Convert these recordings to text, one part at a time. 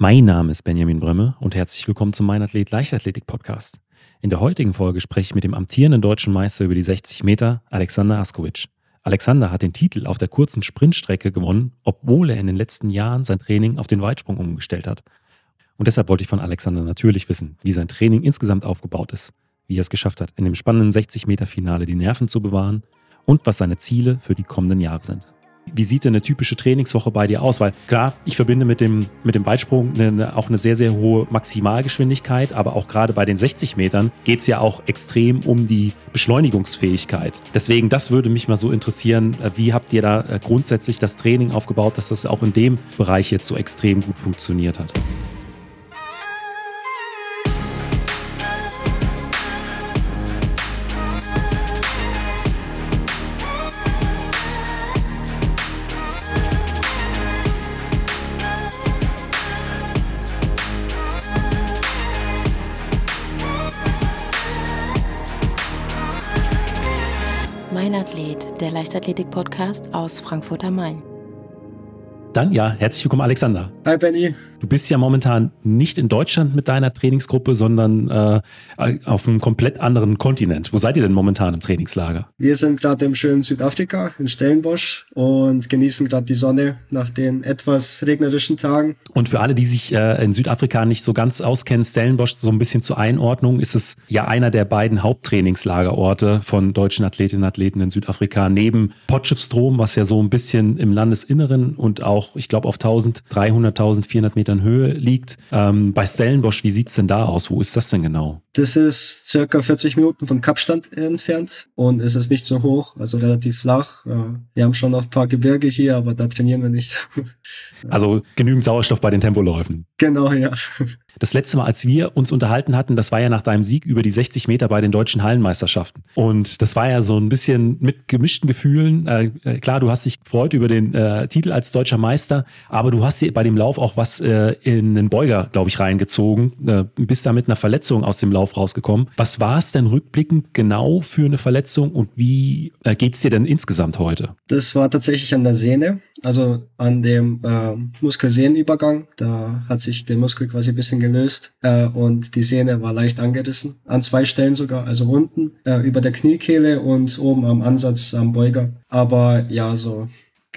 Mein Name ist Benjamin Brömme und herzlich willkommen zum Mein Athlet Leichtathletik Podcast. In der heutigen Folge spreche ich mit dem amtierenden deutschen Meister über die 60 Meter, Alexander Askovic. Alexander hat den Titel auf der kurzen Sprintstrecke gewonnen, obwohl er in den letzten Jahren sein Training auf den Weitsprung umgestellt hat. Und deshalb wollte ich von Alexander natürlich wissen, wie sein Training insgesamt aufgebaut ist, wie er es geschafft hat, in dem spannenden 60-Meter-Finale die Nerven zu bewahren und was seine Ziele für die kommenden Jahre sind. Wie sieht denn eine typische Trainingswoche bei dir aus? Weil klar, ich verbinde mit dem, mit dem Weitsprung eine, auch eine sehr, sehr hohe Maximalgeschwindigkeit, aber auch gerade bei den 60 Metern geht es ja auch extrem um die Beschleunigungsfähigkeit. Deswegen, das würde mich mal so interessieren, äh, wie habt ihr da äh, grundsätzlich das Training aufgebaut, dass das auch in dem Bereich jetzt so extrem gut funktioniert hat? Der Leichtathletik-Podcast aus Frankfurt am Main. Dann ja, herzlich willkommen, Alexander. Hi, Benny. Du bist ja momentan nicht in Deutschland mit deiner Trainingsgruppe, sondern äh, auf einem komplett anderen Kontinent. Wo seid ihr denn momentan im Trainingslager? Wir sind gerade im schönen Südafrika, in Stellenbosch und genießen gerade die Sonne nach den etwas regnerischen Tagen. Und für alle, die sich äh, in Südafrika nicht so ganz auskennen, Stellenbosch so ein bisschen zur Einordnung, ist es ja einer der beiden Haupttrainingslagerorte von deutschen Athletinnen und Athleten in Südafrika, neben Potchefstroom, was ja so ein bisschen im Landesinneren und auch, ich glaube, auf 1300, 1400 Meter Metern Höhe liegt. Ähm, bei Stellenbosch, wie sieht es denn da aus? Wo ist das denn genau? Das ist circa 40 Minuten von Kapstadt entfernt und es ist nicht so hoch, also relativ flach. Wir haben schon noch ein paar Gebirge hier, aber da trainieren wir nicht. Also genügend Sauerstoff bei den Tempoläufen. Genau, ja. Das letzte Mal, als wir uns unterhalten hatten, das war ja nach deinem Sieg über die 60 Meter bei den deutschen Hallenmeisterschaften. Und das war ja so ein bisschen mit gemischten Gefühlen. Äh, äh, klar, du hast dich gefreut über den äh, Titel als deutscher Meister, aber du hast dir bei dem Lauf auch was äh, in den Beuger, glaube ich, reingezogen. Äh, bist da mit einer Verletzung aus dem Lauf rausgekommen. Was war es denn rückblickend genau für eine Verletzung und wie äh, geht es dir denn insgesamt heute? Das war tatsächlich an der Sehne, also an dem äh, Muskelsehnenübergang. Da hat sich der Muskel quasi ein bisschen gelöst äh, und die Sehne war leicht angerissen. An zwei Stellen sogar, also unten äh, über der Kniekehle und oben am Ansatz am Beuger. Aber ja, so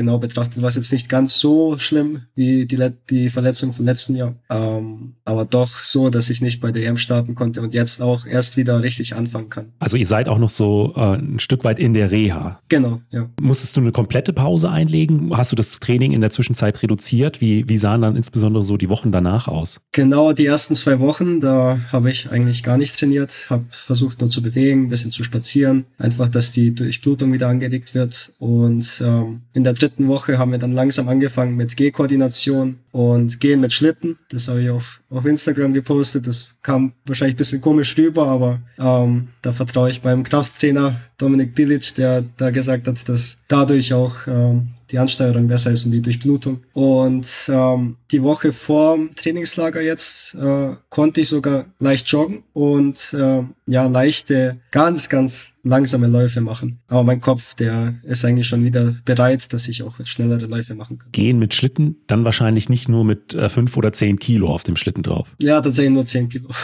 genau betrachtet war es jetzt nicht ganz so schlimm wie die, die Verletzung vom letzten Jahr. Ähm, aber doch so, dass ich nicht bei der EM starten konnte und jetzt auch erst wieder richtig anfangen kann. Also ihr seid auch noch so äh, ein Stück weit in der Reha. Genau, ja. Musstest du eine komplette Pause einlegen? Hast du das Training in der Zwischenzeit reduziert? Wie, wie sahen dann insbesondere so die Wochen danach aus? Genau, die ersten zwei Wochen, da habe ich eigentlich gar nicht trainiert, habe versucht nur zu bewegen, ein bisschen zu spazieren, einfach, dass die Durchblutung wieder angeregt wird. Und ähm, in der dritten Woche haben wir dann langsam angefangen mit Gehkoordination und Gehen mit Schlitten. Das habe ich auf, auf Instagram gepostet. Das kam wahrscheinlich ein bisschen komisch rüber, aber ähm, da vertraue ich meinem Krafttrainer Dominik Bilic, der da gesagt hat, dass dadurch auch ähm, die Ansteuerung besser ist und die Durchblutung. Und ähm, die Woche vor Trainingslager jetzt äh, konnte ich sogar leicht joggen und äh, ja, leichte, ganz, ganz langsame Läufe machen. Aber mein Kopf, der ist eigentlich schon wieder bereit, dass ich auch schnellere Läufe machen kann. Gehen mit Schlitten, dann wahrscheinlich nicht nur mit äh, fünf oder zehn Kilo auf dem Schlitten drauf. Ja, tatsächlich nur zehn Kilo.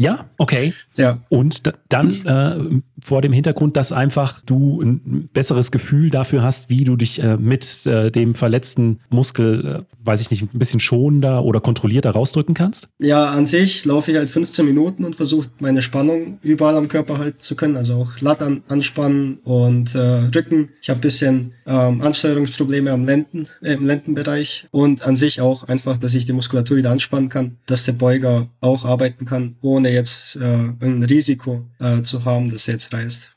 Ja, okay. Ja. Und dann äh, vor dem Hintergrund, dass einfach du ein besseres Gefühl dafür hast, wie du dich äh, mit äh, dem verletzten Muskel, äh, weiß ich nicht, ein bisschen schonender oder kontrollierter rausdrücken kannst? Ja, an sich laufe ich halt 15 Minuten und versuche meine Spannung überall am Körper halten zu können, also auch Latt an, anspannen und äh, Rücken. Ich habe bisschen ähm, Ansteuerungsprobleme am Lenden, im Lendenbereich und an sich auch einfach, dass ich die Muskulatur wieder anspannen kann, dass der Beuger auch arbeiten kann, ohne jetzt äh, ein Risiko äh, zu haben, dass er jetzt reißt.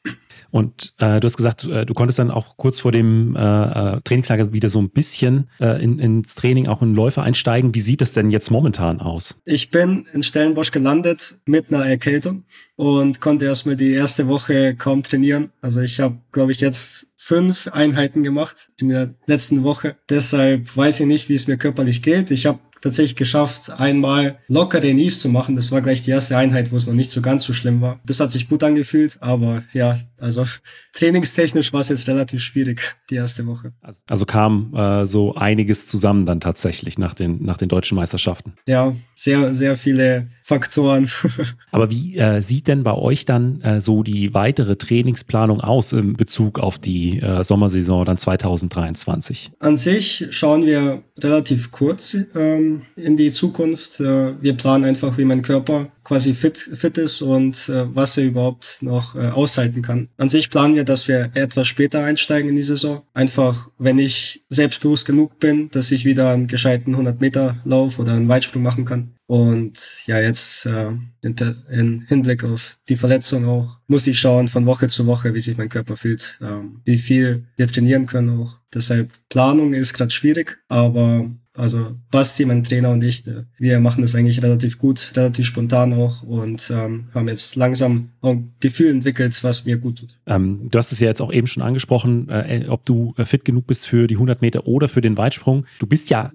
Und äh, du hast gesagt, äh, du konntest dann auch kurz vor dem äh, äh, Trainingslager wieder so ein bisschen äh, in, ins Training, auch in Läufe einsteigen. Wie sieht das denn jetzt momentan aus? Ich bin in Stellenbosch gelandet mit einer Erkältung und konnte erstmal die erste Woche kaum trainieren. Also ich habe, glaube ich, jetzt fünf Einheiten gemacht in der letzten Woche. Deshalb weiß ich nicht, wie es mir körperlich geht. Ich habe tatsächlich geschafft, einmal lockere Knees zu machen. Das war gleich die erste Einheit, wo es noch nicht so ganz so schlimm war. Das hat sich gut angefühlt, aber ja, Also trainingstechnisch war es jetzt relativ schwierig, die erste Woche. Also, also kam äh, so einiges zusammen dann tatsächlich nach den, nach den deutschen Meisterschaften. Ja, sehr, sehr viele Faktoren. Aber wie äh, sieht denn bei euch dann äh, so die weitere Trainingsplanung aus in Bezug auf die äh, Sommersaison dann 2023? An sich schauen wir relativ kurz ähm, in die Zukunft. Äh, wir planen einfach, wie mein Körper quasi fit, fit ist und äh, was er überhaupt noch äh, aushalten kann. An sich planen wir, dass wir etwas später einsteigen in die Saison. Einfach, wenn ich selbstbewusst genug bin, dass ich wieder einen gescheiten 100 Meter Lauf oder einen Weitsprung machen kann. Und ja, jetzt äh, in, in Hinblick auf die Verletzung auch, muss ich schauen von Woche zu Woche, wie sich mein Körper fühlt, ähm, wie viel wir trainieren können auch. Deshalb Planung ist gerade schwierig, aber also Basti, mein Trainer und ich, äh, wir machen das eigentlich relativ gut, relativ spontan auch und ähm, haben jetzt langsam ein Gefühl entwickelt, was mir gut tut. Ähm, du hast es ja jetzt auch eben schon angesprochen, äh, ob du äh, fit genug bist für die 100 Meter oder für den Weitsprung. Du bist ja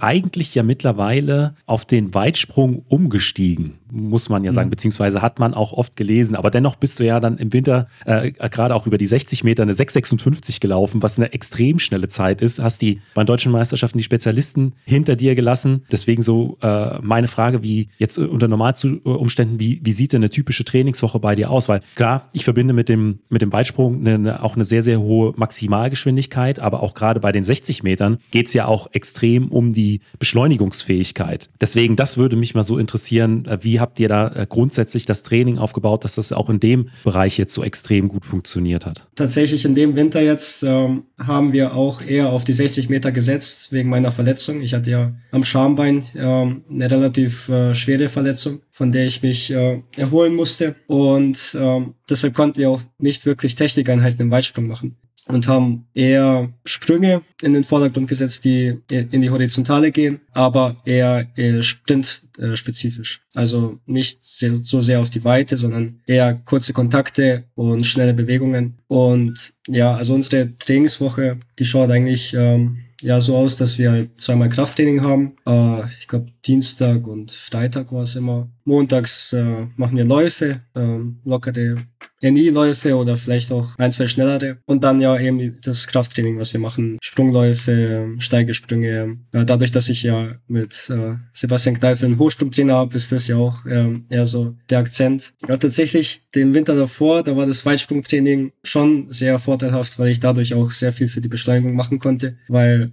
eigentlich ja mittlerweile auf den Weitsprung umgestiegen, muss man ja sagen, mhm. beziehungsweise hat man auch oft gelesen. Aber dennoch bist du ja dann im Winter äh, gerade auch über die 60 Meter eine 6,56 gelaufen, was eine extrem schnelle Zeit ist. Hast die bei den deutschen Meisterschaften die Spezialisten hinter dir gelassen. Deswegen so äh, meine Frage, wie jetzt unter Normalumständen, wie, wie sieht denn eine typische Trainingswoche bei dir aus? Weil klar, ich verbinde mit dem, mit dem Weitsprung eine, auch eine sehr, sehr hohe Maximalgeschwindigkeit, aber auch gerade bei den 60 Metern geht es ja auch extrem um die Beschleunigungsfähigkeit. Deswegen, das würde mich mal so interessieren, äh, wie habt ihr da äh, grundsätzlich das Training aufgebaut, dass das auch in dem Bereich jetzt so extrem gut funktioniert hat? Tatsächlich in dem Winter jetzt ähm, haben wir auch eher auf die 60 Meter gesetzt, wegen meiner Verletzung. Ich hatte ja am Schambein ähm, eine relativ äh, schwere Verletzung, von der ich mich äh, erholen musste. Und ähm, deshalb konnten wir auch nicht wirklich Technikeinheiten im Weitsprung machen und haben eher Sprünge in den Vordergrund gesetzt, die in die Horizontale gehen, aber eher, eher Sprint-spezifisch. Also nicht so sehr auf die Weite, sondern eher kurze Kontakte und schnelle Bewegungen. Und ja, also unsere Trainingswoche, die schaut eigentlich ähm, ja so aus, dass wir halt zweimal Krafttraining haben. Äh, ich glaube Dienstag und Freitag war es immer. Montags äh, machen wir Läufe, äh, lockere NI-Läufe oder vielleicht auch ein, zwei schnellere. Und dann ja eben das Krafttraining, was wir machen. Sprungläufe, Steigesprünge. Ja, dadurch, dass ich ja mit äh, Sebastian Kneifel einen Hochsprungtrainer habe, ist das ja auch äh, eher so der Akzent. Ja, tatsächlich den Winter davor, da war das Weitsprungtraining schon sehr vorteilhaft, weil ich dadurch auch sehr viel für die Beschleunigung machen konnte. Weil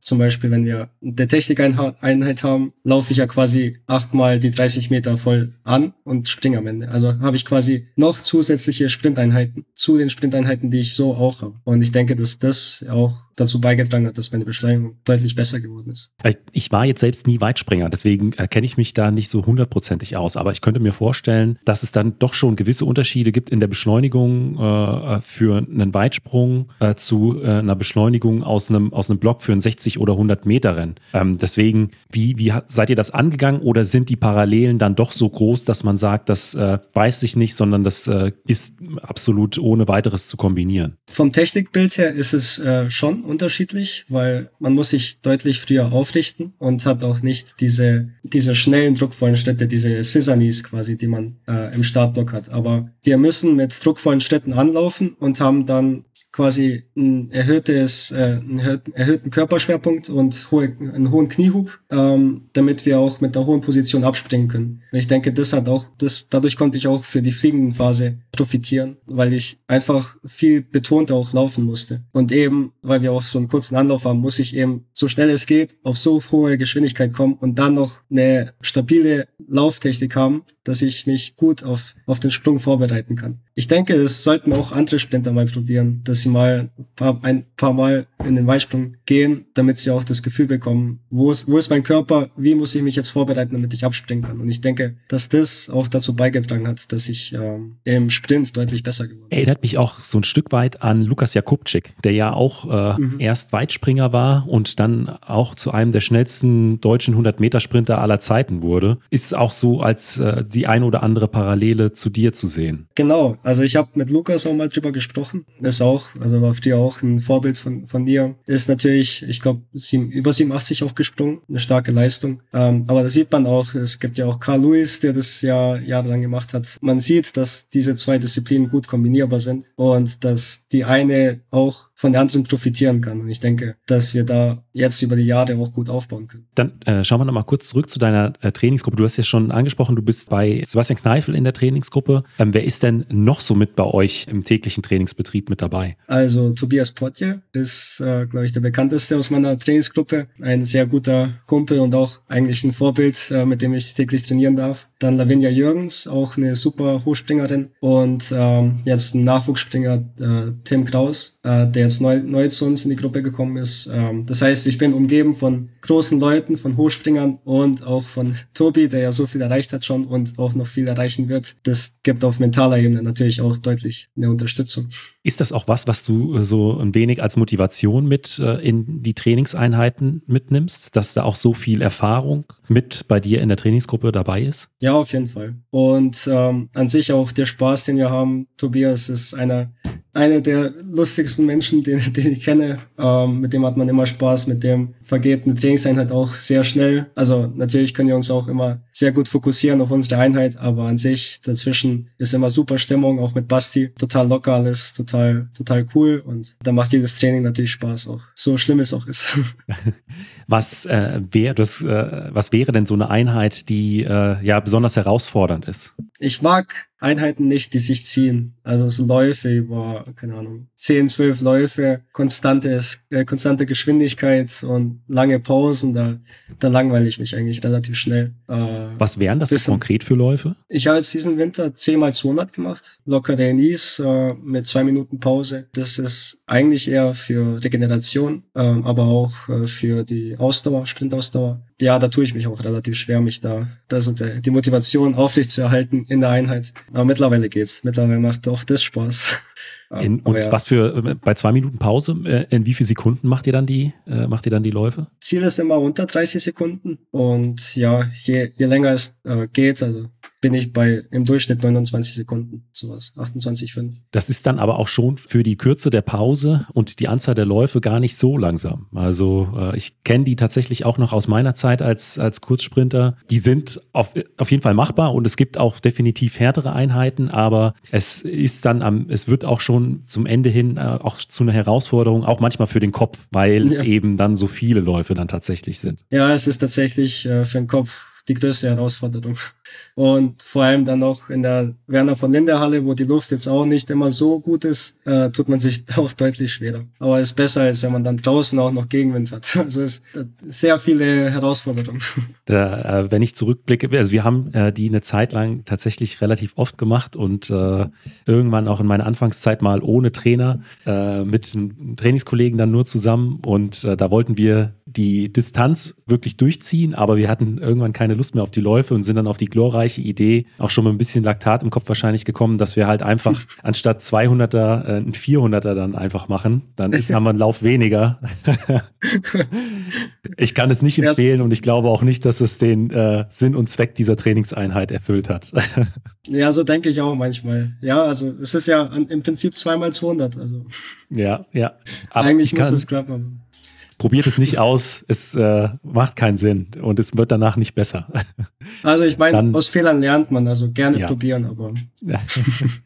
zum Beispiel, wenn wir eine Technikeinheit haben, laufe ich ja quasi achtmal die 30 Meter voll an und springe am Ende. Also habe ich quasi noch zusätzliche Sprinteinheiten zu den Sprinteinheiten, die ich so auch habe. Und ich denke, dass das auch dazu beigetragen hat, dass meine Beschleunigung deutlich besser geworden ist. Ich war jetzt selbst nie Weitspringer, deswegen kenne ich mich da nicht so hundertprozentig aus. Aber ich könnte mir vorstellen, dass es dann doch schon gewisse Unterschiede gibt in der Beschleunigung äh, für einen Weitsprung äh, zu äh, einer Beschleunigung aus einem, aus einem Block für ein 60 oder 100 Meter Rennen. Ähm, deswegen, wie, wie seid ihr das angegangen oder sind die Parallelen dann doch so groß, dass man sagt, das äh, beißt sich nicht, sondern das äh, ist absolut ohne weiteres zu kombinieren? Vom Technikbild her ist es äh, schon unterschiedlich, weil man muss sich deutlich früher aufrichten und hat auch nicht diese, diese schnellen druckvollen Schritte, diese Scissornies quasi, die man äh, im Startblock hat. Aber wir müssen mit druckvollen Schritten anlaufen und haben dann quasi ein erhöhtes, äh, einen erhöhten Körperschwerpunkt und hohe, einen hohen Kniehub, ähm, damit wir auch mit einer hohen Position abspringen können. Und ich denke, das hat auch, das, dadurch konnte ich auch für die fliegenden Phase profitieren, weil ich einfach viel betonter auch laufen musste. Und eben, weil wir auch so einen kurzen Anlauf haben, muss ich eben so schnell es geht auf so hohe Geschwindigkeit kommen und dann noch eine stabile Lauftechnik haben, dass ich mich gut auf, auf den Sprung vorbereiten kann. Ich denke, das sollten auch andere Sprinter mal probieren, dass sie mal ein paar, Mal in den Weitsprung gehen, damit sie auch das Gefühl bekommen, wo ist, wo ist mein Körper, wie muss ich mich jetzt vorbereiten, damit ich abspringen kann. Und ich denke, dass das auch dazu beigetragen hat, dass ich ähm, im Sprint deutlich besser geworden bin. Erinnert mich auch so ein Stück weit an Lukas Jakubczyk, der ja auch äh, mhm. erst Weitspringer war und dann auch zu einem der schnellsten deutschen 100-Meter-Sprinter aller Zeiten wurde. Ist auch so als äh, die ein oder andere Parallele zu dir zu sehen. Genau, Also ich habe mit Lukas auch mal drüber gesprochen. Ist auch, also war früher auch ein Vorbild von, von mir. Ist natürlich, ich glaube, über 87 auch gesprungen. Eine starke Leistung. Ähm, aber da sieht man auch, es gibt ja auch Carl Lewis, der das ja jahrelang gemacht hat. Man sieht, dass diese zwei Disziplinen gut kombinierbar sind und dass die eine auch von der anderen profitieren kann. Und ich denke, dass wir da jetzt über die Jahre auch gut aufbauen können. Dann äh, schauen wir noch mal kurz zurück zu deiner äh, Trainingsgruppe. Du hast ja schon angesprochen, du bist bei Sebastian Kneifel in der Trainingsgruppe. Ähm, wer ist denn noch so mit bei euch im täglichen Trainingsbetrieb mit dabei? Also Tobias Potje ist, äh, glaube ich, der bekannteste aus meiner Trainingsgruppe. Ein sehr guter Kumpel und auch eigentlich ein Vorbild, äh, mit dem ich täglich trainieren darf. Dann Lavinia Jürgens, auch eine super Hochspringerin. Und ähm, jetzt ein Nachwuchsspringer, äh, Tim Kraus, äh, der jetzt neu, neu zu uns in die Gruppe gekommen ist. Ähm, das heißt, ich bin umgeben von großen Leuten, von Hochspringern und auch von Tobi, der ja so viel erreicht hat schon und auch noch viel erreichen wird. Das gibt auf mentaler Ebene natürlich auch deutlich eine Unterstützung. Ist das auch was, was du äh, so ein wenig als Motivation mit äh, in die Trainingseinheiten mitnimmst, dass da auch so viel Erfahrung mit bei dir in der Trainingsgruppe dabei ist? Ja, auf jeden Fall. Und ähm, an sich auch der Spaß, den wir haben. Tobias ist einer, einer der lustigsten Menschen, den, den ich kenne. Ähm, mit dem hat man immer Spaß, mit dem vergeht eine Trainingseinheit auch sehr schnell. Also natürlich können wir uns auch immer sehr gut fokussieren auf unsere Einheit, aber an sich dazwischen ist immer super Stimmung, auch mit Basti. Total locker alles, total, total cool und da macht jedes Training natürlich Spaß auch. So schlimm es auch ist. Was äh, wäre das, äh, was wäre denn so eine Einheit, die äh, ja besonders herausfordernd ist? Ich mag Einheiten nicht, die sich ziehen. Also so Läufe über, keine Ahnung, 10, 12 Läufe, konstantes, äh, konstante Geschwindigkeit und lange Pausen, da, da langweile ich mich eigentlich relativ schnell. Äh, Was wären das bisschen, konkret für Läufe? Ich habe jetzt diesen Winter 10 mal 200 gemacht, lockere Enis äh, mit zwei Minuten Pause. Das ist eigentlich eher für Regeneration, äh, aber auch äh, für die Ausdauer, Sprintausdauer ja, da tue ich mich auch relativ schwer, mich da, da so die, die Motivation aufrechtzuerhalten in der Einheit. Aber mittlerweile geht's. Mittlerweile macht auch das Spaß. In, und ja. was für bei zwei Minuten Pause, äh, in wie viel Sekunden macht ihr dann die, äh, macht ihr dann die Läufe? Ziel ist immer unter 30 Sekunden und ja, je, je länger es äh, geht, also bin ich bei im Durchschnitt 29 Sekunden, sowas, 28,5. Das ist dann aber auch schon für die Kürze der Pause und die Anzahl der Läufe gar nicht so langsam. Also äh, ich kenne die tatsächlich auch noch aus meiner Zeit als, als Kurzsprinter. Die sind auf, auf jeden Fall machbar und es gibt auch definitiv härtere Einheiten, aber es ist dann am, es wird auch schon zum Ende hin äh, auch zu einer Herausforderung, auch manchmal für den Kopf, weil ja. es eben dann so viele Läufe dann tatsächlich sind. Ja, es ist tatsächlich äh, für den Kopf die größte Herausforderung. Und vor allem dann noch in der Werner von Linde Halle, wo die Luft jetzt auch nicht immer so gut ist, äh, tut man sich auch deutlich schwerer. Aber es ist besser, als wenn man dann draußen auch noch Gegenwind hat. Also es ist sehr viele Herausforderungen. Da, äh, wenn ich zurückblicke, also wir haben äh, die eine Zeit lang tatsächlich relativ oft gemacht und äh, irgendwann auch in meiner Anfangszeit mal ohne Trainer äh, mit Trainingskollegen dann nur zusammen und äh, da wollten wir die Distanz wirklich durchziehen, aber wir hatten irgendwann keine Lust mehr auf die Läufe und sind dann auf die glorreiche Idee, auch schon mit ein bisschen Laktat im Kopf wahrscheinlich gekommen, dass wir halt einfach anstatt 200er äh, ein 400er dann einfach machen. Dann ist, haben wir einen Lauf weniger. ich kann es nicht empfehlen und ich glaube auch nicht, dass es den äh, Sinn und Zweck dieser Trainingseinheit erfüllt hat. ja, so denke ich auch manchmal. Ja, also es ist ja im Prinzip zweimal 200. Also. Ja, ja. Aber Eigentlich muss es klappen probiert es nicht aus, es äh, macht keinen Sinn und es wird danach nicht besser. Also ich meine, aus Fehlern lernt man, also gerne ja. probieren, aber.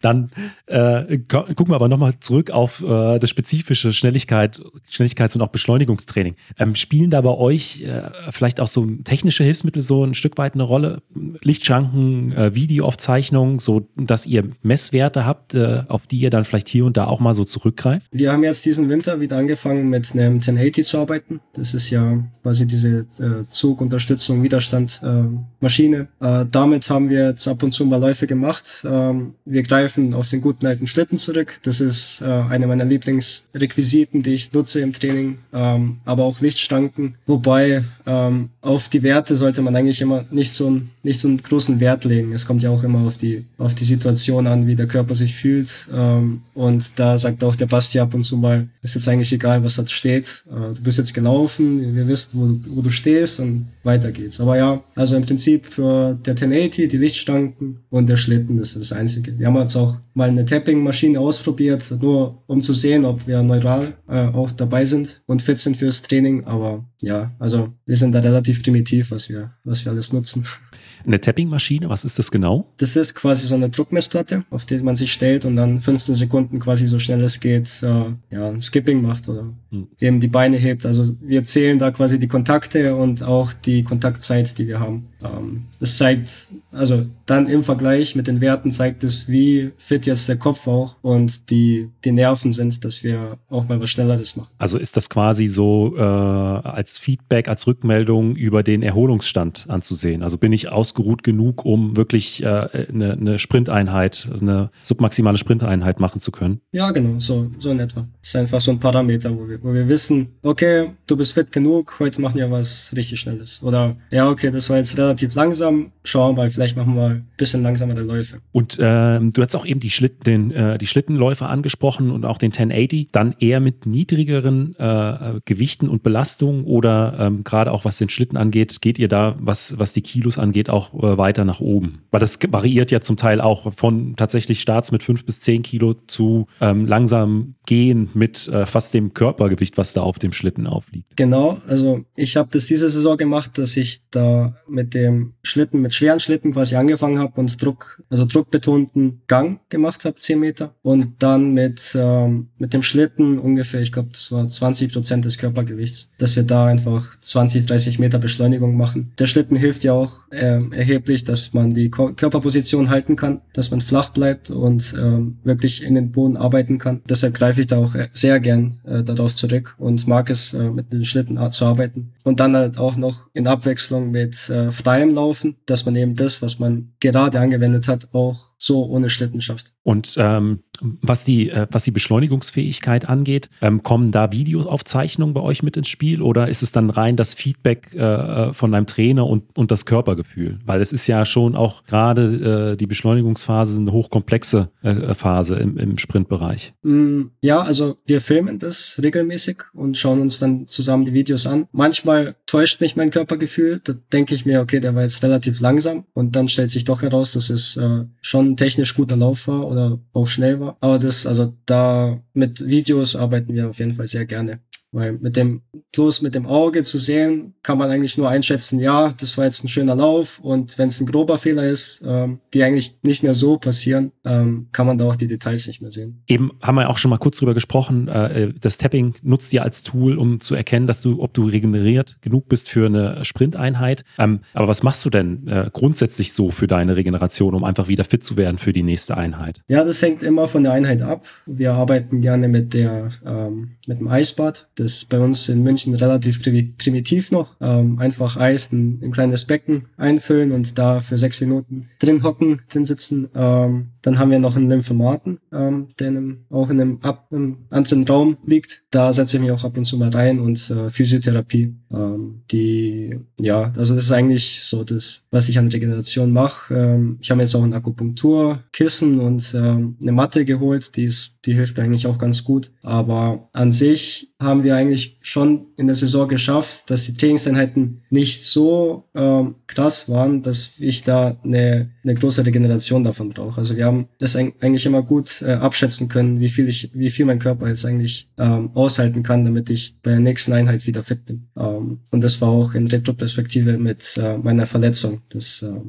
Dann äh, gucken wir aber nochmal zurück auf äh, das spezifische Schnelligkeit, Schnelligkeits- und auch Beschleunigungstraining. Ähm, spielen da bei euch äh, vielleicht auch so technische Hilfsmittel so ein Stück weit eine Rolle? Lichtschranken, äh, Videoaufzeichnungen, so dass ihr Messwerte habt, äh, auf die ihr dann vielleicht hier und da auch mal so zurückgreift? Wir haben jetzt diesen Winter wieder angefangen mit einem 1080 zu arbeiten. Das ist ja quasi diese äh, Zugunterstützung, Widerstand, äh, Maschine. Äh, damit haben wir jetzt ab und zu mal Läufe gemacht. Ähm, wir greifen auf den guten alten Schlitten zurück. Das ist äh, eine meiner Lieblingsrequisiten, die ich nutze im Training. Ähm, aber auch Lichtstanken. Wobei ähm, auf die Werte sollte man eigentlich immer nicht so, ein, nicht so einen großen Wert legen. Es kommt ja auch immer auf die, auf die Situation an, wie der Körper sich fühlt. Ähm, und da sagt auch der Basti ab und zu mal, ist jetzt eigentlich egal, was da steht. Äh, du bist jetzt gelaufen, wir wissen, wo, wo du stehst und weiter geht's. Aber ja, also im Prinzip Prinzip äh, der 1080, die Lichtstangen und der Schlitten, ist das Einzige. Wir haben jetzt auch mal eine Tapping-Maschine ausprobiert, nur um zu sehen, ob wir neural äh, auch dabei sind und fit sind fürs Training. Aber ja, also wir sind da relativ primitiv, was wir, was wir alles nutzen. Eine Tapping-Maschine, was ist das genau? Das ist quasi so eine Druckmessplatte, auf die man sich stellt und dann 15 Sekunden quasi so schnell es geht, äh, ja, ein Skipping macht oder hm. eben die Beine hebt. Also wir zählen da quasi die Kontakte und auch die Kontaktzeit, die wir haben. Ähm, das zeigt, also dann im Vergleich mit den Werten zeigt es, wie fit jetzt der Kopf auch und die, die Nerven sind, dass wir auch mal was Schnelleres machen. Also ist das quasi so äh, als Feedback, als Rückmeldung über den Erholungsstand anzusehen? Also bin ich ausgeruht genug, um wirklich äh, eine, eine Sprinteinheit, eine submaximale Sprinteinheit machen zu können? Ja, genau, so, so in etwa. Ist einfach so ein Parameter, wo wir, wo wir wissen, okay, du bist fit genug, heute machen wir was richtig Schnelles. Oder ja, okay, das war jetzt relativ langsam, schauen wir mal, vielleicht machen wir ein bisschen langsamere Läufe. Und ähm, du hast auch eben die, Schlitt, den, äh, die Schlittenläufer angesprochen und auch den 1080, dann eher mit niedrigeren äh, Gewichten und Belastungen oder ähm, gerade auch was den Schlitten angeht, geht ihr da, was, was die Kilos angeht, auch äh, weiter nach oben? Weil das variiert ja zum Teil auch von tatsächlich Starts mit fünf bis zehn Kilo zu ähm, langsam gehen mit äh, fast dem Körpergewicht, was da auf dem Schlitten aufliegt. Genau, also ich habe das diese Saison gemacht, dass ich da mit dem Schlitten, mit schweren Schlitten quasi angefangen habe und Druck, also druckbetonten Gang gemacht habe, 10 Meter. Und dann mit, ähm, mit dem Schlitten ungefähr, ich glaube, das war 20 Prozent des Körpergewichts, dass wir da einfach 20, 30 Meter Beschleunigung machen. Der Schlitten hilft ja auch äh, erheblich, dass man die Körperposition halten kann, dass man flach bleibt und ähm, wirklich in den Boden arbeiten kann. Deshalb greife ich da auch sehr gern äh, darauf zurück und mag es, äh, mit den Schlitten zu arbeiten. Und dann halt auch noch in Abwechslung mit äh, freiem Laufen, dass man eben das, was man gerade angewendet hat, auch so ohne Schlitten schafft. Und ähm, was, die, äh, was die Beschleunigungsfähigkeit angeht, ähm, kommen da Videoaufzeichnungen bei euch mit ins Spiel oder ist es dann rein das Feedback äh, von deinem Trainer und, und das Körpergefühl? Weil es ist ja schon auch gerade äh, die Beschleunigungsphase eine hochkomplexe äh, Phase im, im Sprintbereich. Mm, ja, also wir filmen das regelmäßig und schauen uns dann zusammen die Videos an. Manchmal täuscht mich mein Körpergefühl. Da denke ich mir, okay, der war jetzt relativ langsam und dann stellt sich doch heraus, dass es äh, schon technisch guter Lauf war oder auch schnell war. Aber das, also da mit Videos arbeiten wir auf jeden Fall sehr gerne. Weil mit dem, bloß mit dem Auge zu sehen, kann man eigentlich nur einschätzen, ja, das war jetzt ein schöner Lauf und wenn es ein grober Fehler ist, ähm, die eigentlich nicht mehr so passieren, ähm, kann man da auch die Details nicht mehr sehen. Eben haben wir auch schon mal kurz drüber gesprochen, äh, das Tapping nutzt ihr als Tool, um zu erkennen, dass du, ob du regeneriert genug bist für eine Sprinteinheit. Ähm, aber was machst du denn äh, grundsätzlich so für deine Regeneration, um einfach wieder fit zu werden für die nächste Einheit? Ja, das hängt immer von der Einheit ab. Wir arbeiten gerne mit der, ähm, mit dem Eisbad. Das ist bei uns in München relativ primitiv noch. Ähm, einfach Eis, ein, ein, kleines Becken einfüllen und da für sechs Minuten drin hocken, drin sitzen. Ähm, dann haben wir noch einen Lymphomaten, ähm, der in einem, auch in einem, ab, einem anderen Raum liegt. Da setze ich mich auch ab und zu mal rein und äh, Physiotherapie. Ähm, die, ja, also das ist eigentlich so das, was ich an Regeneration mache. Ähm, ich habe jetzt auch ein Akupunkturkissen und ähm, eine Matte geholt, die ist, die hilft mir eigentlich auch ganz gut. Aber an sich haben wir eigentlich schon in der Saison geschafft, dass die Trainingseinheiten nicht so ähm, krass waren, dass ich da eine, eine große Regeneration davon brauche. Also wir haben das eigentlich immer gut äh, abschätzen können, wie viel ich, wie viel mein Körper jetzt eigentlich ähm, aushalten kann, damit ich bei der nächsten Einheit wieder fit bin. Ähm, und das war auch in Retroperspektive mit äh, meiner Verletzung, dass, äh,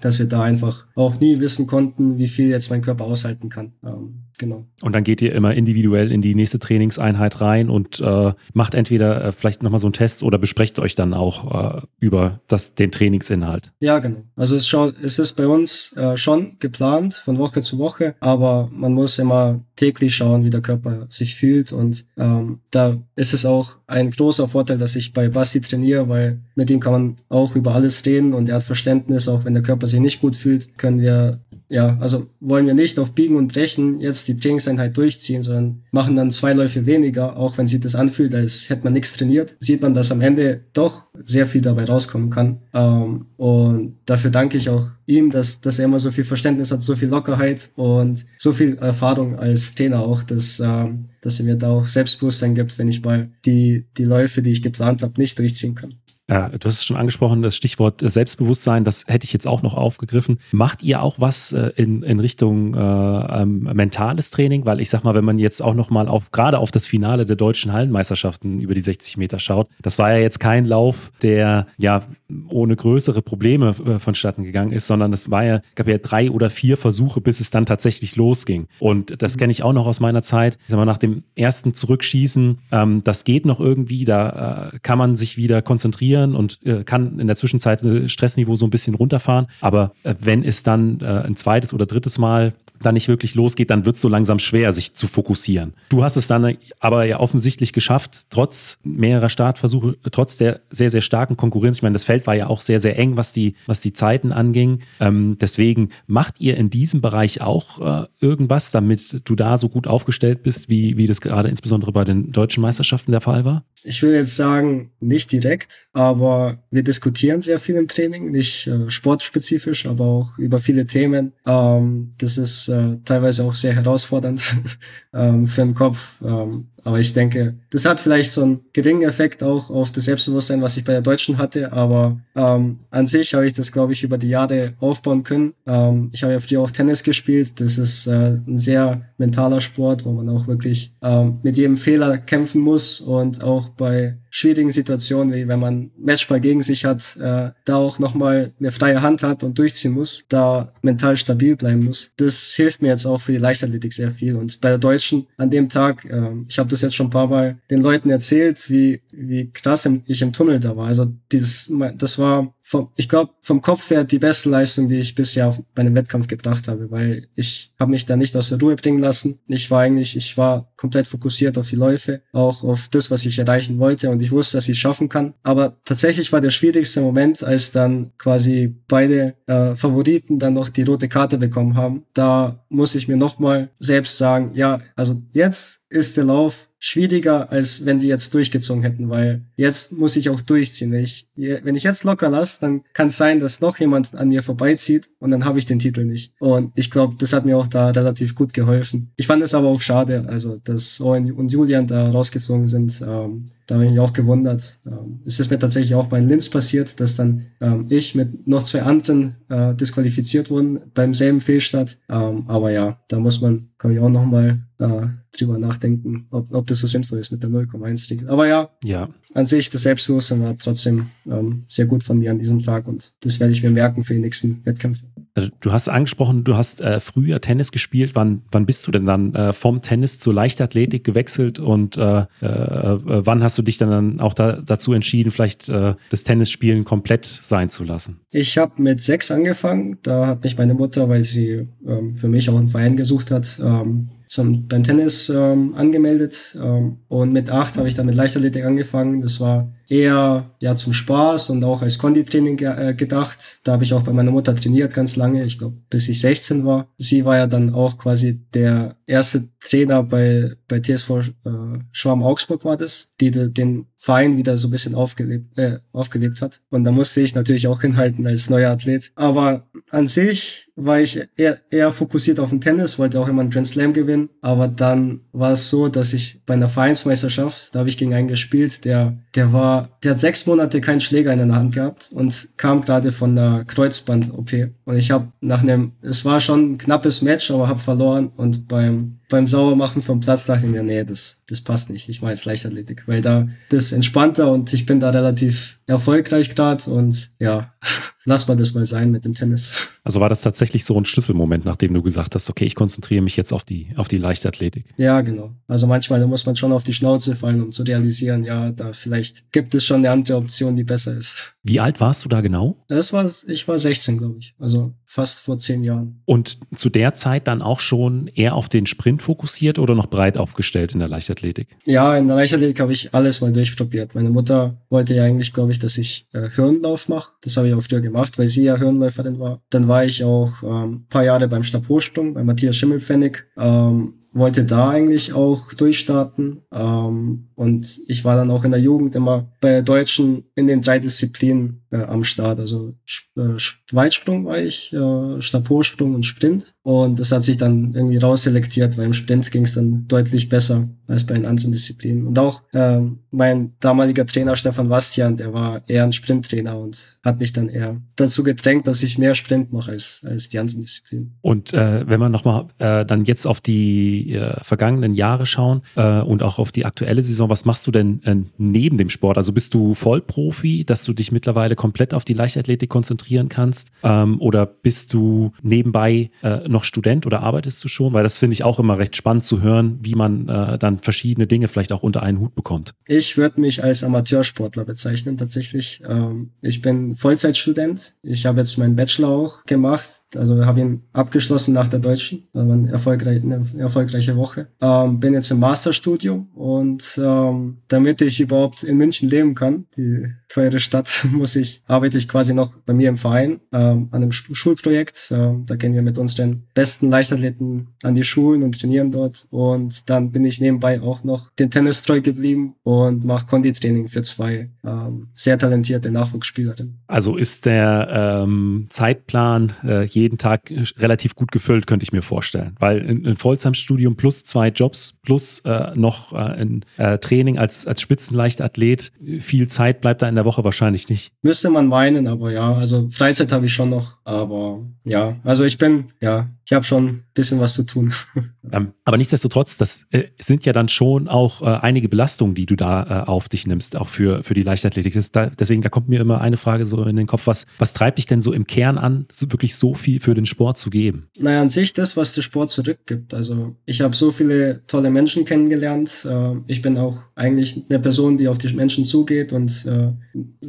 dass wir da einfach auch nie wissen konnten, wie viel jetzt mein Körper aushalten kann. Ähm, Genau. Und dann geht ihr immer individuell in die nächste Trainingseinheit rein und äh, macht entweder äh, vielleicht nochmal so einen Test oder besprecht euch dann auch äh, über das, den Trainingsinhalt. Ja, genau. Also es, schau, es ist bei uns äh, schon geplant von Woche zu Woche, aber man muss immer täglich schauen, wie der Körper sich fühlt und ähm, da ist es auch ein großer Vorteil, dass ich bei Basti trainiere, weil mit ihm kann man auch über alles reden und er hat Verständnis, auch wenn der Körper sich nicht gut fühlt, können wir ja, also wollen wir nicht auf Biegen und Brechen jetzt die Trainingseinheit durchziehen, sondern machen dann zwei Läufe weniger, auch wenn sich das anfühlt, als hätte man nichts trainiert, sieht man, dass am Ende doch sehr viel dabei rauskommen kann. Ähm, und dafür danke ich auch ihm, dass, dass er immer so viel Verständnis hat, so viel Lockerheit und so viel Erfahrung als Trainer auch, dass, ähm, dass er mir da auch Selbstbewusstsein gibt, wenn ich mal die, die Läufe, die ich geplant habe, nicht durchziehen kann. Äh, du hast es schon angesprochen, das Stichwort äh, Selbstbewusstsein, das hätte ich jetzt auch noch aufgegriffen. Macht ihr auch was äh, in, in Richtung äh, ähm, mentales Training? Weil ich sag mal, wenn man jetzt auch noch mal auf, gerade auf das Finale der deutschen Hallenmeisterschaften über die 60 Meter schaut, das war ja jetzt kein Lauf, der ja ohne größere Probleme äh, vonstatten gegangen ist, sondern es war ja, gab ja drei oder vier Versuche, bis es dann tatsächlich losging. Und das kenne ich auch noch aus meiner Zeit. Ich sag mal, nach dem ersten Zurückschießen, ähm, das geht noch irgendwie, da kann man sich wieder konzentrieren und äh, kann in der Zwischenzeit das Stressniveau so ein bisschen runterfahren. Aber äh, wenn es dann äh, ein zweites oder drittes Mal dann nicht wirklich losgeht, dann wird es so langsam schwer, sich zu fokussieren. Du hast es dann aber ja offensichtlich geschafft, trotz mehrerer Startversuche, trotz der sehr, sehr starken Konkurrenz. Ich meine, das Feld war ja auch sehr, sehr eng, was die, was die Zeiten anging. Ähm, deswegen macht ihr in diesem Bereich auch äh, irgendwas, damit du da so gut aufgestellt bist, wie, wie das gerade insbesondere bei den deutschen Meisterschaften der Fall war? Ich will jetzt sagen, nicht direkt, aber wir diskutieren sehr viel im Training, nicht äh, sportspezifisch, aber auch über viele Themen. Ähm, das ist äh, teilweise auch sehr herausfordernd ähm, für den Kopf. Ähm, aber ich denke, das hat vielleicht so einen geringen Effekt auch auf das Selbstbewusstsein, was ich bei der Deutschen hatte. Aber ähm, an sich habe ich das, glaube ich, über die Jahre aufbauen können. Ähm, ich habe ja früher auch Tennis gespielt. Das ist äh, ein sehr mentaler Sport, wo man auch wirklich ähm, mit jedem Fehler kämpfen muss und auch bei schwierigen Situationen, wie wenn man Matchball gegen sich hat, äh, da auch nochmal eine freie Hand hat und durchziehen muss, da mental stabil bleiben muss. Das hilft mir jetzt auch für die Leichtathletik sehr viel. Und bei der Deutschen an dem Tag, äh, ich habe das jetzt schon ein paar Mal den Leuten erzählt, wie, wie krass ich im Tunnel da war. Also dieses, das war vom, ich glaube, vom Kopf her die beste Leistung, die ich bisher auf meinem Wettkampf gebracht habe, weil ich habe mich da nicht aus der Ruhe bringen lassen. Ich war eigentlich, ich war komplett fokussiert auf die Läufe, auch auf das, was ich erreichen wollte und ich wusste, dass ich es schaffen kann. Aber tatsächlich war der schwierigste Moment, als dann quasi beide äh, Favoriten dann noch die rote Karte bekommen haben. Da muss ich mir nochmal selbst sagen, ja, also jetzt ist der Lauf schwieriger, als wenn die jetzt durchgezogen hätten, weil jetzt muss ich auch durchziehen. Ich, wenn ich jetzt locker lasse, dann kann es sein, dass noch jemand an mir vorbeizieht und dann habe ich den Titel nicht. Und ich glaube, das hat mir auch da relativ gut geholfen. Ich fand es aber auch schade, also dass Owen und Julian da rausgeflogen sind. Ähm, da bin ich auch gewundert. Ähm, es ist mir tatsächlich auch bei Linz passiert, dass dann ähm, ich mit noch zwei anderen äh, disqualifiziert wurden beim selben Fehlstart. Ähm, aber ja, da muss man, kann ich auch nochmal äh, drüber nachdenken, ob, ob das so sinnvoll ist mit der 0,1-Regel. Aber ja, ja, an sich, das Selbstbewusstsein war trotzdem ähm, sehr gut von mir an diesem Tag und das werde ich mir merken für die nächsten Wettkämpfe. Also, du hast angesprochen, du hast äh, früher Tennis gespielt. Wann, wann bist du denn dann äh, vom Tennis zur Leichtathletik gewechselt und äh, äh, wann hast du dich dann auch da, dazu entschieden, vielleicht äh, das Tennisspielen komplett sein zu lassen? Ich habe mit sechs angefangen. Da hat mich meine Mutter, weil sie ähm, für mich auch einen Verein gesucht hat, ähm, zum, beim Tennis ähm, angemeldet ähm, und mit acht habe ich dann mit Leichtathletik angefangen. Das war eher ja zum Spaß und auch als Konditraining äh, gedacht. Da habe ich auch bei meiner Mutter trainiert ganz lange, ich glaube bis ich 16 war. Sie war ja dann auch quasi der erste Trainer bei bei TSV äh, Schwarm Augsburg war das, die de, den Verein wieder so ein bisschen aufgelebt, äh, aufgelebt hat. Und da musste ich natürlich auch hinhalten als neuer Athlet. Aber an sich war ich eher, eher fokussiert auf den Tennis, wollte auch immer einen Grand Slam gewinnen. Aber dann war es so, dass ich bei einer Vereinsmeisterschaft, da habe ich gegen einen gespielt, der, der war, der hat sechs Monate keinen Schläger in der Hand gehabt und kam gerade von einer Kreuzband-OP. Und ich habe nach einem, es war schon ein knappes Match, aber habe verloren. Und beim beim Sauermachen vom Platz dachte ich mir, nee, das, das passt nicht. Ich mache jetzt Leichtathletik, weil da das ist entspannter und ich bin da relativ erfolgreich gerade und ja, lass mal das mal sein mit dem Tennis. Also war das tatsächlich so ein Schlüsselmoment, nachdem du gesagt hast, okay, ich konzentriere mich jetzt auf die, auf die Leichtathletik? Ja, genau. Also manchmal muss man schon auf die Schnauze fallen, um zu realisieren, ja, da vielleicht gibt es schon eine andere Option, die besser ist. Wie alt warst du da genau? Das war, ich war 16, glaube ich. Also fast vor zehn Jahren. Und zu der Zeit dann auch schon eher auf den Sprint fokussiert oder noch breit aufgestellt in der Leichtathletik? Ja, in der Leichtathletik habe ich alles mal durchprobiert. Meine Mutter wollte ja eigentlich, glaube ich, dass ich äh, Hirnlauf mache. Das habe ich auch früher gemacht, weil sie ja Hirnläuferin war. Dann war ich auch ähm, paar Jahre beim Stabhochsprung bei Matthias Schimmelpfennig. Ähm, wollte da eigentlich auch durchstarten. Ähm, und ich war dann auch in der Jugend immer bei Deutschen in den drei Disziplinen äh, am Start. Also äh, Weitsprung war ich, äh, Stabhochsprung und Sprint. Und das hat sich dann irgendwie rausselektiert, weil im Sprint ging es dann deutlich besser. als bei den anderen Disziplinen. Und auch ähm, mein damaliger Trainer Stefan Bastian, der war eher ein Sprinttrainer und hat mich dann eher dazu gedrängt, dass ich mehr Sprint mache als, als die anderen Disziplinen. Und äh, wenn wir nochmal äh, dann jetzt auf die äh, vergangenen Jahre schauen äh, und auch auf die aktuelle Saison, was machst du denn äh, neben dem Sport? Also bist du Vollprofi, dass du dich mittlerweile komplett auf die Leichtathletik konzentrieren kannst? Ähm, oder bist du nebenbei äh, noch Student oder arbeitest du schon? Weil das finde ich auch immer recht spannend zu hören, wie man äh, dann verschiedene Dinge vielleicht auch unter einen Hut bekommt. Ich würde mich als Amateursportler bezeichnen tatsächlich. Ähm, ich bin Vollzeitstudent. Ich habe jetzt meinen Bachelor auch gemacht. Also habe ihn abgeschlossen nach der Deutschen. Das war eine erfolgreiche, eine erfolgreiche Woche. Ähm, bin jetzt im Masterstudium und ähm, damit ich überhaupt in München leben kann, die teure Stadt, muss ich, arbeite ich quasi noch bei mir im Verein ähm, an einem Schulprojekt. Ähm, da gehen wir mit unseren besten Leichtathleten an die Schulen und trainieren dort. Und dann bin ich nebenbei auch noch den Tennis treu geblieben und mache Konditraining für zwei ähm, sehr talentierte Nachwuchsspielerinnen. Also ist der ähm, Zeitplan äh, jeden Tag relativ gut gefüllt, könnte ich mir vorstellen. Weil ein, Vollzeitstudium plus zwei Jobs plus äh, noch äh, ein äh, Training als, als Spitzenleichtathlet, viel Zeit bleibt da in der Woche wahrscheinlich nicht. Müsste man meinen, aber ja, also Freizeit habe ich schon noch, aber ja, also ich bin, ja, ich habe schon ein bisschen was zu tun. Ähm, aber nichtsdestotrotz, das äh, sind ja dann schon auch äh, einige Belastungen, die du da äh, auf dich nimmst, auch für, für die Leichtathletik. Da, deswegen, da kommt mir immer eine Frage so in den Kopf, was, was treibt dich denn so im Kern an, wirklich so viel für den Sport zu geben? Naja, an sich das, was der Sport zurückgibt. Also ich habe so viele tolle Menschen kennengelernt. Ich bin auch eigentlich eine Person, die auf die Menschen zugeht und äh,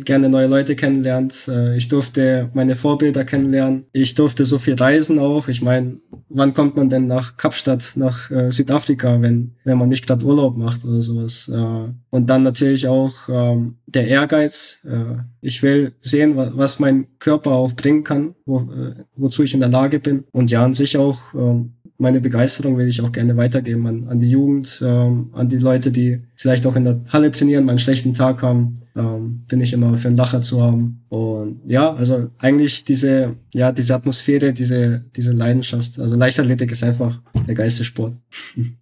gerne neue Leute kennenlernt. Äh, ich durfte meine Vorbilder kennenlernen. Ich durfte so viel reisen auch. Ich meine, wann kommt man denn nach Kapstadt, nach äh, Südafrika, wenn, wenn man nicht gerade Urlaub macht oder sowas? Äh, und dann natürlich auch ähm, der Ehrgeiz. Äh, ich will sehen, wa was mein Körper auch bringen kann, wo, äh, wozu ich in der Lage bin. Und ja, an sich auch ähm, meine Begeisterung will ich auch gerne weitergeben an, an die Jugend, ähm, an die Leute, die vielleicht auch in der Halle trainieren, mal einen schlechten Tag haben, ähm, bin ich immer für einen Lacher zu haben. Und ja, also eigentlich diese, ja, diese Atmosphäre, diese, diese Leidenschaft. Also Leichtathletik ist einfach der geilste Sport.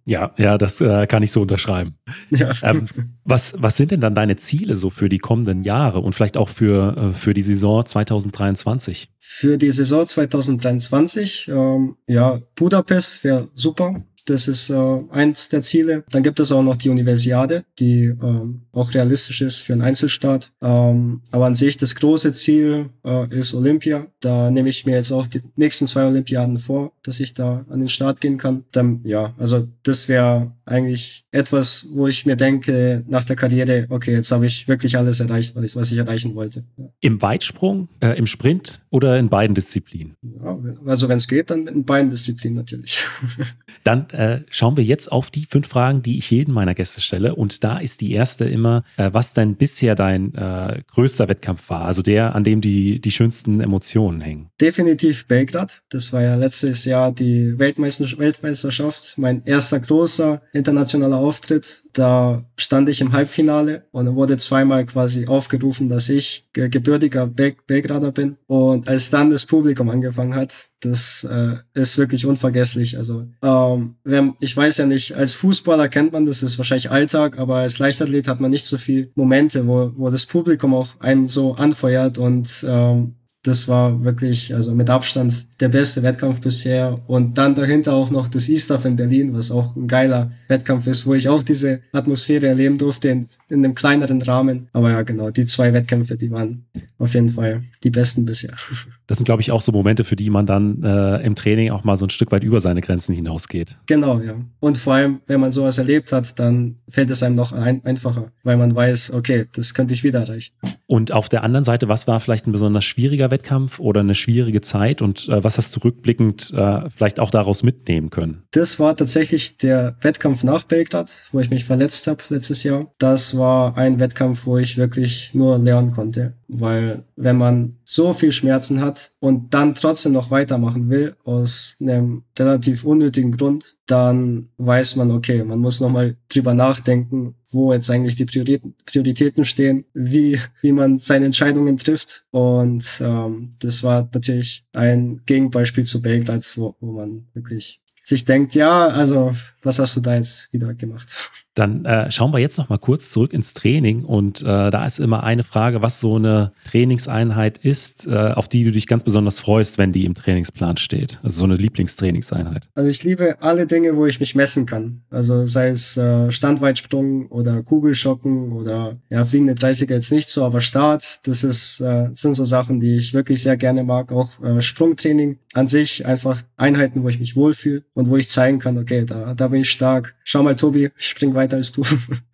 Ja, ja, das äh, kann ich so unterschreiben. Ja. Ähm, was, was sind denn dann deine Ziele so für die kommenden Jahre und vielleicht auch für, äh, für die Saison 2023? Für die Saison 2023, ähm, ja, Budapest wäre super. Das ist äh, eins der Ziele. Dann gibt es auch noch die Universiade, die ähm, auch realistisch ist für einen Einzelstaat. Ähm, aber an sich das große Ziel äh, ist Olympia. Da nehme ich mir jetzt auch die nächsten zwei Olympiaden vor, dass ich da an den Start gehen kann. Dann, ja, also das wäre eigentlich etwas, wo ich mir denke, nach der Karriere, okay, jetzt habe ich wirklich alles erreicht, was ich, was ich erreichen wollte. Ja. Im Weitsprung, äh, im Sprint oder in beiden Disziplinen? Ja, also wenn es geht, dann in beiden Disziplinen natürlich. Dann äh, schauen wir jetzt auf die fünf Fragen, die ich jedem meiner Gäste stelle. Und da ist die erste immer, äh, was denn bisher dein äh, größter Wettkampf war, also der, an dem die, die schönsten Emotionen hängen. Definitiv Belgrad. Das war ja letztes Jahr die Weltmeister Weltmeisterschaft, mein erster großer internationaler Auftritt. Da stand ich im Halbfinale und wurde zweimal quasi aufgerufen, dass ich gebürtiger Bel Belgrader bin. Und als dann das Publikum angefangen hat, das äh, ist wirklich unvergesslich. Also ähm, wenn, ich weiß ja nicht, als Fußballer kennt man das, ist wahrscheinlich Alltag, aber als Leichtathlet hat man nicht so viel Momente, wo, wo das Publikum auch einen so anfeuert und ähm, das war wirklich, also mit Abstand der beste Wettkampf bisher. Und dann dahinter auch noch das E-Stuff in Berlin, was auch ein geiler Wettkampf ist, wo ich auch diese Atmosphäre erleben durfte in, in einem kleineren Rahmen. Aber ja, genau, die zwei Wettkämpfe, die waren auf jeden Fall die besten bisher. Das sind, glaube ich, auch so Momente, für die man dann äh, im Training auch mal so ein Stück weit über seine Grenzen hinausgeht. Genau, ja. Und vor allem, wenn man sowas erlebt hat, dann fällt es einem noch ein einfacher, weil man weiß, okay, das könnte ich wieder erreichen. Und auf der anderen Seite, was war vielleicht ein besonders schwieriger Wettkampf oder eine schwierige Zeit und äh, was hast du rückblickend äh, vielleicht auch daraus mitnehmen können? Das war tatsächlich der Wettkampf nach Belgrad, wo ich mich verletzt habe letztes Jahr. Das war ein Wettkampf, wo ich wirklich nur lernen konnte, weil wenn man so viel Schmerzen hat und dann trotzdem noch weitermachen will, aus einem relativ unnötigen Grund, dann weiß man, okay, man muss nochmal drüber nachdenken, wo jetzt eigentlich die Prioritäten stehen, wie, wie man seine Entscheidungen trifft. Und ähm, das war natürlich ein Gegenbeispiel zu Belgrad, wo, wo man wirklich sich denkt, ja, also was hast du da jetzt wieder gemacht? Dann äh, schauen wir jetzt noch mal kurz zurück ins Training und äh, da ist immer eine Frage, was so eine Trainingseinheit ist, äh, auf die du dich ganz besonders freust, wenn die im Trainingsplan steht. Also so eine Lieblingstrainingseinheit. Also ich liebe alle Dinge, wo ich mich messen kann. Also sei es äh, Standweitsprung oder Kugelschocken oder ja fliegende 30er jetzt nicht so, aber Start, das ist äh, sind so Sachen, die ich wirklich sehr gerne mag. Auch äh, Sprungtraining an sich einfach Einheiten, wo ich mich wohlfühle und wo ich zeigen kann, okay, da da bin ich stark. Schau mal, Tobi, ich spring weiter als du.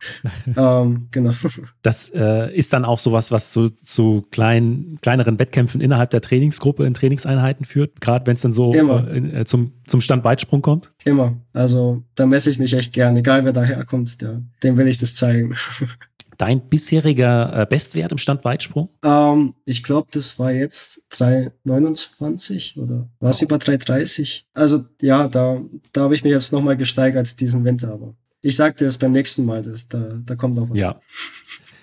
ähm, genau. Das äh, ist dann auch sowas, was zu, zu kleinen, kleineren Wettkämpfen innerhalb der Trainingsgruppe in Trainingseinheiten führt, gerade wenn es dann so äh, zum, zum Standweitsprung kommt? Immer. Also da messe ich mich echt gern, egal wer daherkommt, der, dem will ich das zeigen. Dein bisheriger äh, Bestwert im Standweitsprung? Ähm, ich glaube, das war jetzt 3,29 oder war es oh. über 3,30? Also ja, da, da habe ich mich jetzt nochmal gesteigert diesen Winter, aber ich sag dir das beim nächsten Mal, das, da, da kommt noch was. Ja.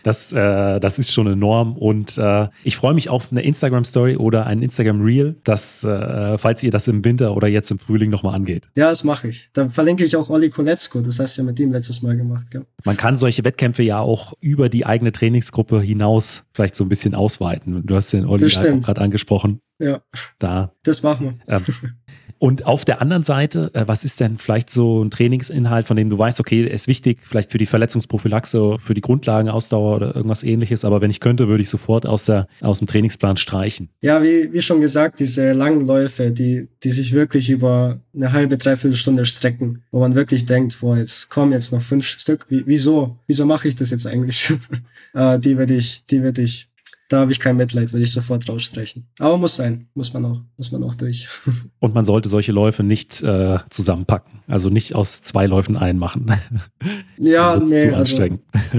Das, äh, das ist schon enorm und äh, ich freue mich auf eine Instagram-Story oder ein Instagram-Reel, dass, äh, falls ihr das im Winter oder jetzt im Frühling nochmal angeht. Ja, das mache ich. Da verlinke ich auch Olli Koletzko, das hast du ja mit ihm letztes Mal gemacht. Gell? Man kann solche Wettkämpfe ja auch über die eigene Trainingsgruppe hinaus vielleicht so ein bisschen ausweiten. Du hast den Olli halt gerade angesprochen. Ja. Da. Das machen wir. Ähm, und auf der anderen Seite, äh, was ist denn vielleicht so ein Trainingsinhalt, von dem du weißt, okay, ist wichtig, vielleicht für die Verletzungsprophylaxe, für die Grundlagenausdauer oder irgendwas ähnliches, aber wenn ich könnte, würde ich sofort aus, der, aus dem Trainingsplan streichen. Ja, wie, wie schon gesagt, diese langen Läufe, die, die sich wirklich über eine halbe, dreiviertel Stunde strecken, wo man wirklich denkt, boah, jetzt kommen jetzt noch fünf Stück, wie, wieso? Wieso mache ich das jetzt eigentlich? äh, die würde ich, die würde ich da habe ich kein Mitleid, würde ich sofort rausstreichen. Aber muss sein, muss man auch, muss man auch durch. Und man sollte solche Läufe nicht äh, zusammenpacken, also nicht aus zwei Läufen einen machen. Ja, nee, also,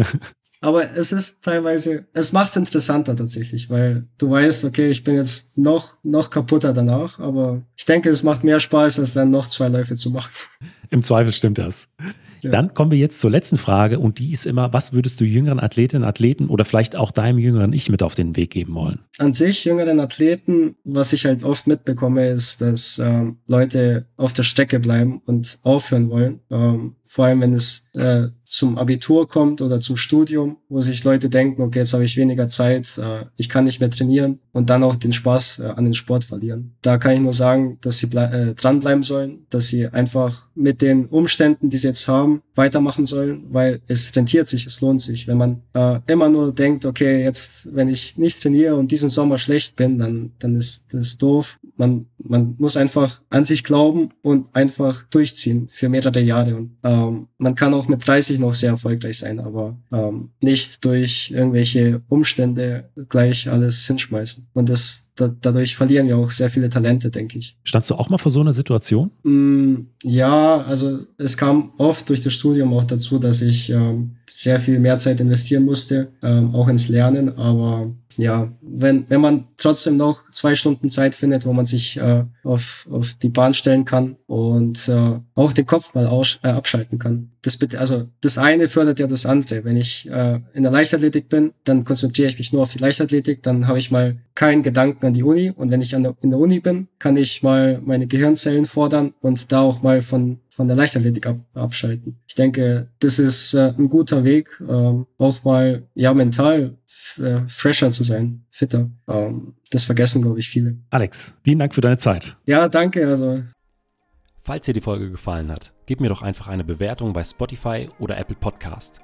aber es ist teilweise, es macht es interessanter tatsächlich, weil du weißt, okay, ich bin jetzt noch, noch kaputter danach, aber ich denke, es macht mehr Spaß, als dann noch zwei Läufe zu machen. Im Zweifel stimmt das. Ja. Dann kommen wir jetzt zur letzten Frage und die ist immer, was würdest du jüngeren Athletinnen, Athleten oder vielleicht auch deinem jüngeren Ich mit auf den Weg geben wollen? An sich jüngeren Athleten, was ich halt oft mitbekomme, ist, dass ähm, Leute auf der Strecke bleiben und aufhören wollen. Ähm, vor allem, wenn es äh, zum Abitur kommt oder zum Studium, wo sich Leute denken, okay, jetzt habe ich weniger Zeit, äh, ich kann nicht mehr trainieren und dann auch den Spaß äh, an den Sport verlieren. Da kann ich nur sagen, dass sie äh, dranbleiben sollen, dass sie einfach mit den Umständen, die sie jetzt haben, weitermachen sollen, weil es rentiert sich, es lohnt sich. Wenn man äh, immer nur denkt, okay, jetzt, wenn ich nicht trainiere und diesen Sommer schlecht bin, dann, dann ist das doof. Man, man muss einfach an sich glauben und einfach durchziehen für mehrere Jahre. Und ähm, man kann auch mit 30 natürlich noch sehr erfolgreich sein, aber ähm, nicht durch irgendwelche Umstände gleich alles hinschmeißen. Und das da, dadurch verlieren wir auch sehr viele Talente, denke ich. Standst du auch mal vor so einer Situation? Mm, ja, also es kam oft durch das Studium auch dazu, dass ich ähm, sehr viel mehr Zeit investieren musste, ähm, auch ins Lernen. Aber ja, wenn, wenn man trotzdem noch zwei Stunden Zeit findet, wo man sich äh, auf, auf die Bahn stellen kann und äh, auch den Kopf mal aus, äh, abschalten kann. Das, also das eine fördert ja das andere. Wenn ich äh, in der Leichtathletik bin, dann konzentriere ich mich nur auf die Leichtathletik, dann habe ich mal keinen Gedanken an die Uni und wenn ich an der, in der Uni bin, kann ich mal meine Gehirnzellen fordern und da auch mal von, von der Leichtathletik ab, abschalten. Ich denke, das ist äh, ein guter Weg, ähm, auch mal ja mental äh, fresher zu sein, fitter. Ähm, das vergessen, glaube ich, viele. Alex, vielen Dank für deine Zeit. Ja, danke. Also. Falls dir die Folge gefallen hat, gib mir doch einfach eine Bewertung bei Spotify oder Apple Podcast.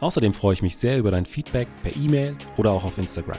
Außerdem freue ich mich sehr über dein Feedback per E-Mail oder auch auf Instagram.